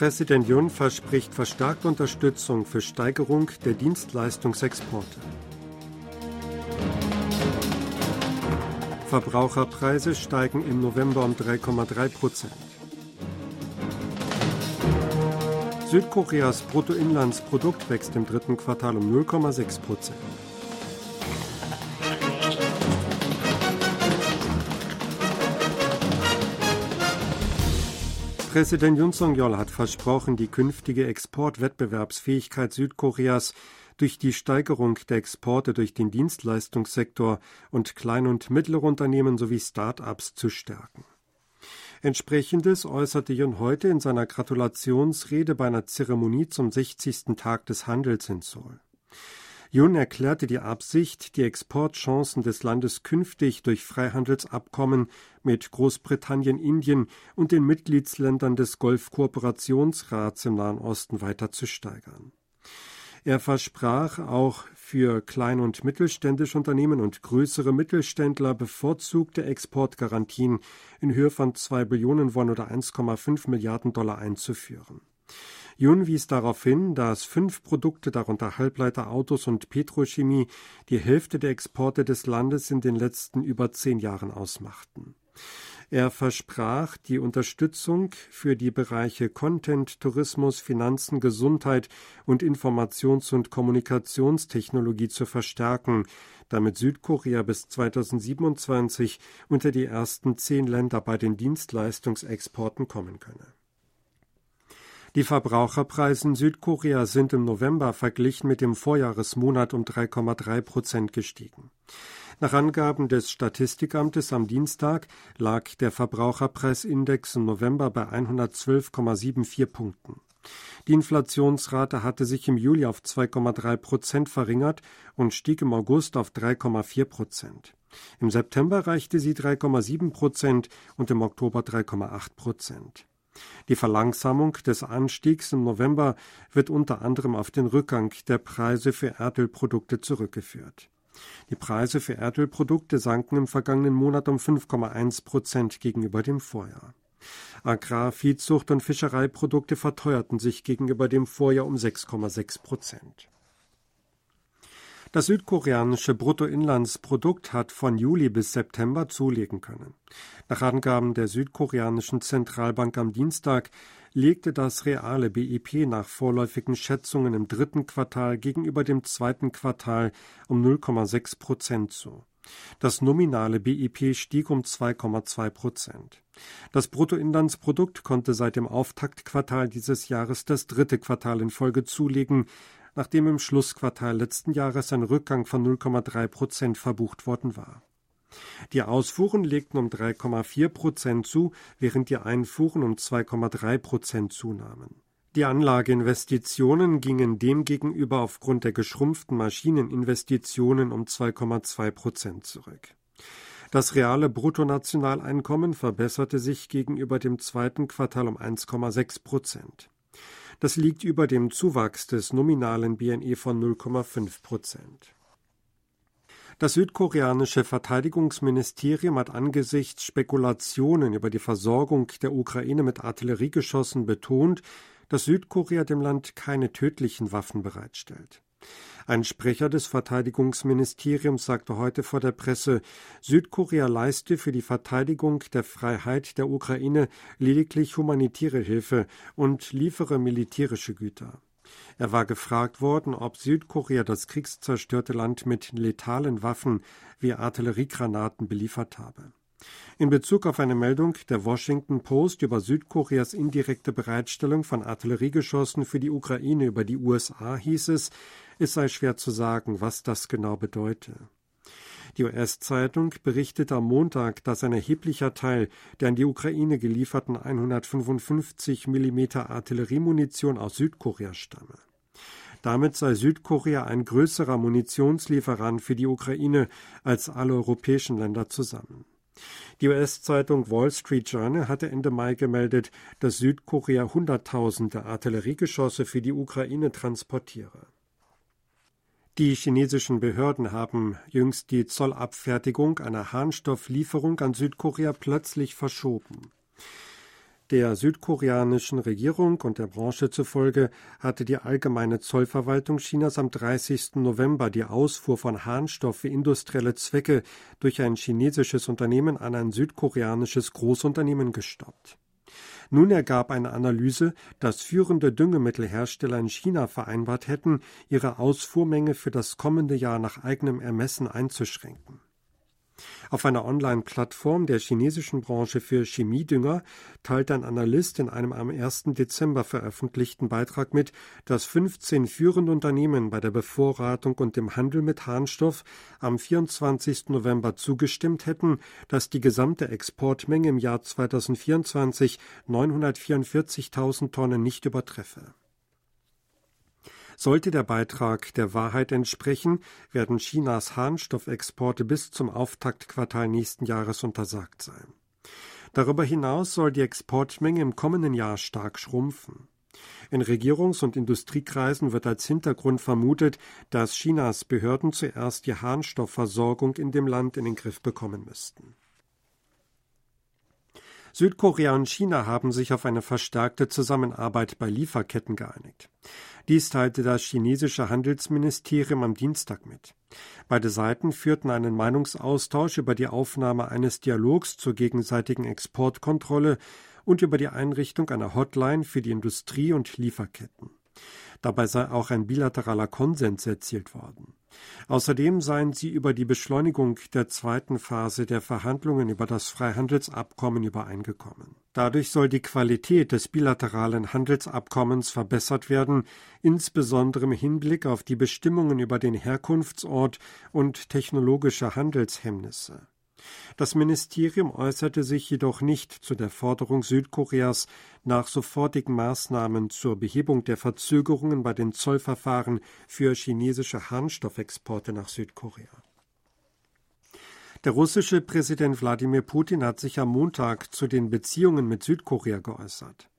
Präsident Jun verspricht verstärkte Unterstützung für Steigerung der Dienstleistungsexporte. Verbraucherpreise steigen im November um 3,3 Prozent. Südkoreas Bruttoinlandsprodukt wächst im dritten Quartal um 0,6 Prozent. Präsident Yoon Song-yeol hat versprochen, die künftige Exportwettbewerbsfähigkeit Südkoreas durch die Steigerung der Exporte durch den Dienstleistungssektor und Klein- und mittlere Unternehmen sowie Start-ups zu stärken. Entsprechendes äußerte Jun heute in seiner Gratulationsrede bei einer Zeremonie zum 60. Tag des Handels in Seoul. Jun erklärte die Absicht, die Exportchancen des Landes künftig durch Freihandelsabkommen mit Großbritannien, Indien und den Mitgliedsländern des Golfkooperationsrats im Nahen Osten weiter zu steigern. Er versprach auch für klein- und mittelständische Unternehmen und größere Mittelständler bevorzugte Exportgarantien in Höhe von zwei Billionen Won oder 1,5 Milliarden Dollar einzuführen. Jun wies darauf hin, dass fünf Produkte, darunter Halbleiter, Autos und Petrochemie, die Hälfte der Exporte des Landes in den letzten über zehn Jahren ausmachten. Er versprach, die Unterstützung für die Bereiche Content, Tourismus, Finanzen, Gesundheit und Informations- und Kommunikationstechnologie zu verstärken, damit Südkorea bis 2027 unter die ersten zehn Länder bei den Dienstleistungsexporten kommen könne. Die Verbraucherpreise in Südkorea sind im November verglichen mit dem Vorjahresmonat um 3,3 Prozent gestiegen. Nach Angaben des Statistikamtes am Dienstag lag der Verbraucherpreisindex im November bei 112,74 Punkten. Die Inflationsrate hatte sich im Juli auf 2,3 Prozent verringert und stieg im August auf 3,4 Prozent. Im September erreichte sie 3,7 Prozent und im Oktober 3,8 Prozent. Die Verlangsamung des Anstiegs im November wird unter anderem auf den Rückgang der Preise für Erdölprodukte zurückgeführt. Die Preise für Erdölprodukte sanken im vergangenen Monat um 5,1 Prozent gegenüber dem Vorjahr. Agrar-, Viehzucht und Fischereiprodukte verteuerten sich gegenüber dem Vorjahr um 6,6 Prozent. Das südkoreanische Bruttoinlandsprodukt hat von Juli bis September zulegen können. Nach Angaben der südkoreanischen Zentralbank am Dienstag legte das reale BIP nach vorläufigen Schätzungen im dritten Quartal gegenüber dem zweiten Quartal um 0,6 Prozent zu. Das nominale BIP stieg um 2,2 Prozent. Das Bruttoinlandsprodukt konnte seit dem Auftaktquartal dieses Jahres das dritte Quartal in Folge zulegen, nachdem im Schlussquartal letzten Jahres ein Rückgang von 0,3 Prozent verbucht worden war. Die Ausfuhren legten um 3,4 Prozent zu, während die Einfuhren um 2,3 Prozent zunahmen. Die Anlageinvestitionen gingen demgegenüber aufgrund der geschrumpften Maschineninvestitionen um 2,2 Prozent zurück. Das reale Bruttonationaleinkommen verbesserte sich gegenüber dem zweiten Quartal um 1,6 Prozent. Das liegt über dem Zuwachs des nominalen BNE von 0,5 Prozent. Das südkoreanische Verteidigungsministerium hat angesichts Spekulationen über die Versorgung der Ukraine mit Artilleriegeschossen betont, dass Südkorea dem Land keine tödlichen Waffen bereitstellt. Ein Sprecher des Verteidigungsministeriums sagte heute vor der Presse, Südkorea leiste für die Verteidigung der Freiheit der Ukraine lediglich humanitäre Hilfe und liefere militärische Güter. Er war gefragt worden, ob Südkorea das kriegszerstörte Land mit letalen Waffen wie Artilleriegranaten beliefert habe. In Bezug auf eine Meldung der Washington Post über Südkoreas indirekte Bereitstellung von Artilleriegeschossen für die Ukraine über die USA hieß es, es sei schwer zu sagen, was das genau bedeute. Die US-Zeitung berichtete am Montag, dass ein erheblicher Teil der an die Ukraine gelieferten 155 mm Artilleriemunition aus Südkorea stamme. Damit sei Südkorea ein größerer Munitionslieferant für die Ukraine als alle europäischen Länder zusammen. Die US-Zeitung Wall Street Journal hatte Ende Mai gemeldet, dass Südkorea Hunderttausende Artilleriegeschosse für die Ukraine transportiere. Die chinesischen Behörden haben jüngst die Zollabfertigung einer Harnstofflieferung an Südkorea plötzlich verschoben. Der südkoreanischen Regierung und der Branche zufolge hatte die allgemeine Zollverwaltung Chinas am 30. November die Ausfuhr von Harnstoff für industrielle Zwecke durch ein chinesisches Unternehmen an ein südkoreanisches Großunternehmen gestoppt. Nun ergab eine Analyse, dass führende Düngemittelhersteller in China vereinbart hätten, ihre Ausfuhrmenge für das kommende Jahr nach eigenem Ermessen einzuschränken. Auf einer Online-Plattform der chinesischen Branche für Chemiedünger teilt ein Analyst in einem am 1. Dezember veröffentlichten Beitrag mit, dass 15 führende Unternehmen bei der Bevorratung und dem Handel mit Harnstoff am 24. November zugestimmt hätten, dass die gesamte Exportmenge im Jahr 2024 944.000 Tonnen nicht übertreffe. Sollte der Beitrag der Wahrheit entsprechen, werden Chinas Harnstoffexporte bis zum Auftaktquartal nächsten Jahres untersagt sein. Darüber hinaus soll die Exportmenge im kommenden Jahr stark schrumpfen. In Regierungs- und Industriekreisen wird als Hintergrund vermutet, dass Chinas Behörden zuerst die Harnstoffversorgung in dem Land in den Griff bekommen müssten. Südkorea und China haben sich auf eine verstärkte Zusammenarbeit bei Lieferketten geeinigt. Dies teilte das chinesische Handelsministerium am Dienstag mit. Beide Seiten führten einen Meinungsaustausch über die Aufnahme eines Dialogs zur gegenseitigen Exportkontrolle und über die Einrichtung einer Hotline für die Industrie und Lieferketten. Dabei sei auch ein bilateraler Konsens erzielt worden. Außerdem seien sie über die Beschleunigung der zweiten Phase der Verhandlungen über das Freihandelsabkommen übereingekommen. Dadurch soll die Qualität des bilateralen Handelsabkommens verbessert werden, insbesondere im Hinblick auf die Bestimmungen über den Herkunftsort und technologische Handelshemmnisse. Das Ministerium äußerte sich jedoch nicht zu der Forderung Südkoreas nach sofortigen Maßnahmen zur Behebung der Verzögerungen bei den Zollverfahren für chinesische Harnstoffexporte nach Südkorea. Der russische Präsident Wladimir Putin hat sich am Montag zu den Beziehungen mit Südkorea geäußert.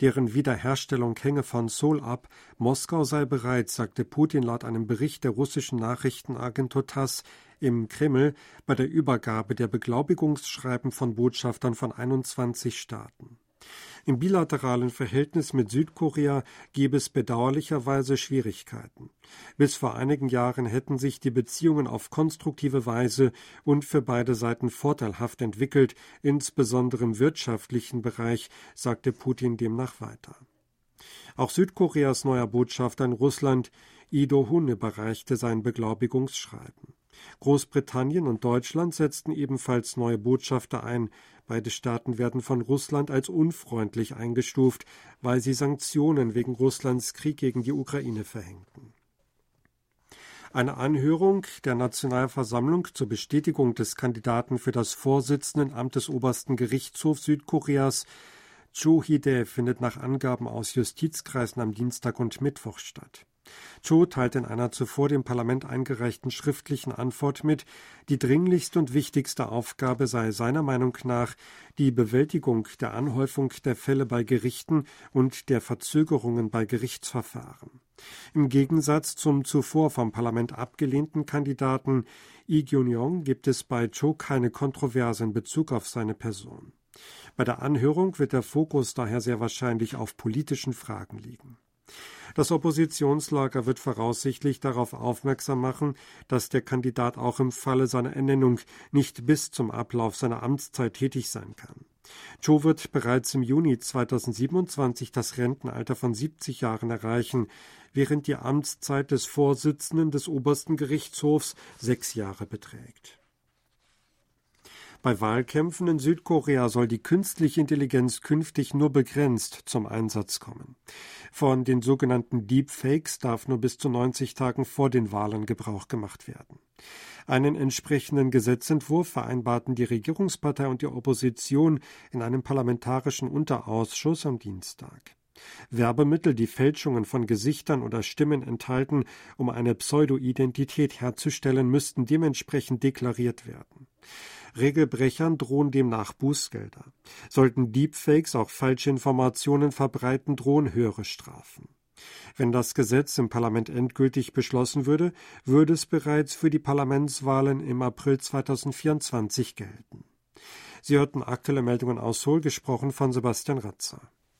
Deren Wiederherstellung hänge von Seoul ab. Moskau sei bereit, sagte Putin laut einem Bericht der russischen Nachrichtenagentur TASS im Kreml bei der Übergabe der Beglaubigungsschreiben von Botschaftern von 21 Staaten. Im bilateralen Verhältnis mit Südkorea gäbe es bedauerlicherweise Schwierigkeiten. Bis vor einigen Jahren hätten sich die Beziehungen auf konstruktive Weise und für beide Seiten vorteilhaft entwickelt, insbesondere im wirtschaftlichen Bereich, sagte Putin demnach weiter. Auch Südkoreas neuer Botschafter in Russland, Ido Hun, überreichte sein Beglaubigungsschreiben. Großbritannien und Deutschland setzten ebenfalls neue Botschafter ein. Beide Staaten werden von Russland als unfreundlich eingestuft, weil sie Sanktionen wegen Russlands Krieg gegen die Ukraine verhängten. Eine Anhörung der Nationalversammlung zur Bestätigung des Kandidaten für das Vorsitzendenamt des obersten Gerichtshofs Südkoreas Cho Hide findet nach Angaben aus Justizkreisen am Dienstag und Mittwoch statt. Cho teilt in einer zuvor dem Parlament eingereichten schriftlichen Antwort mit, die dringlichste und wichtigste Aufgabe sei seiner Meinung nach die Bewältigung der Anhäufung der Fälle bei Gerichten und der Verzögerungen bei Gerichtsverfahren. Im Gegensatz zum zuvor vom Parlament abgelehnten Kandidaten Lee Gyun-yong gibt es bei Cho keine Kontroverse in Bezug auf seine Person. Bei der Anhörung wird der Fokus daher sehr wahrscheinlich auf politischen Fragen liegen. Das Oppositionslager wird voraussichtlich darauf aufmerksam machen, dass der Kandidat auch im Falle seiner Ernennung nicht bis zum Ablauf seiner Amtszeit tätig sein kann. Cho wird bereits im Juni 2027 das Rentenalter von 70 Jahren erreichen, während die Amtszeit des Vorsitzenden des obersten Gerichtshofs sechs Jahre beträgt. Bei Wahlkämpfen in Südkorea soll die künstliche Intelligenz künftig nur begrenzt zum Einsatz kommen. Von den sogenannten Deepfakes darf nur bis zu 90 Tagen vor den Wahlen Gebrauch gemacht werden. Einen entsprechenden Gesetzentwurf vereinbarten die Regierungspartei und die Opposition in einem parlamentarischen Unterausschuss am Dienstag. Werbemittel, die Fälschungen von Gesichtern oder Stimmen enthalten, um eine Pseudo-Identität herzustellen, müssten dementsprechend deklariert werden. Regelbrechern drohen demnach Bußgelder. Sollten Deepfakes auch falsche Informationen verbreiten, drohen höhere Strafen. Wenn das Gesetz im Parlament endgültig beschlossen würde, würde es bereits für die Parlamentswahlen im April 2024 gelten. Sie hörten aktuelle Meldungen aus Seoul, gesprochen von Sebastian Ratzer.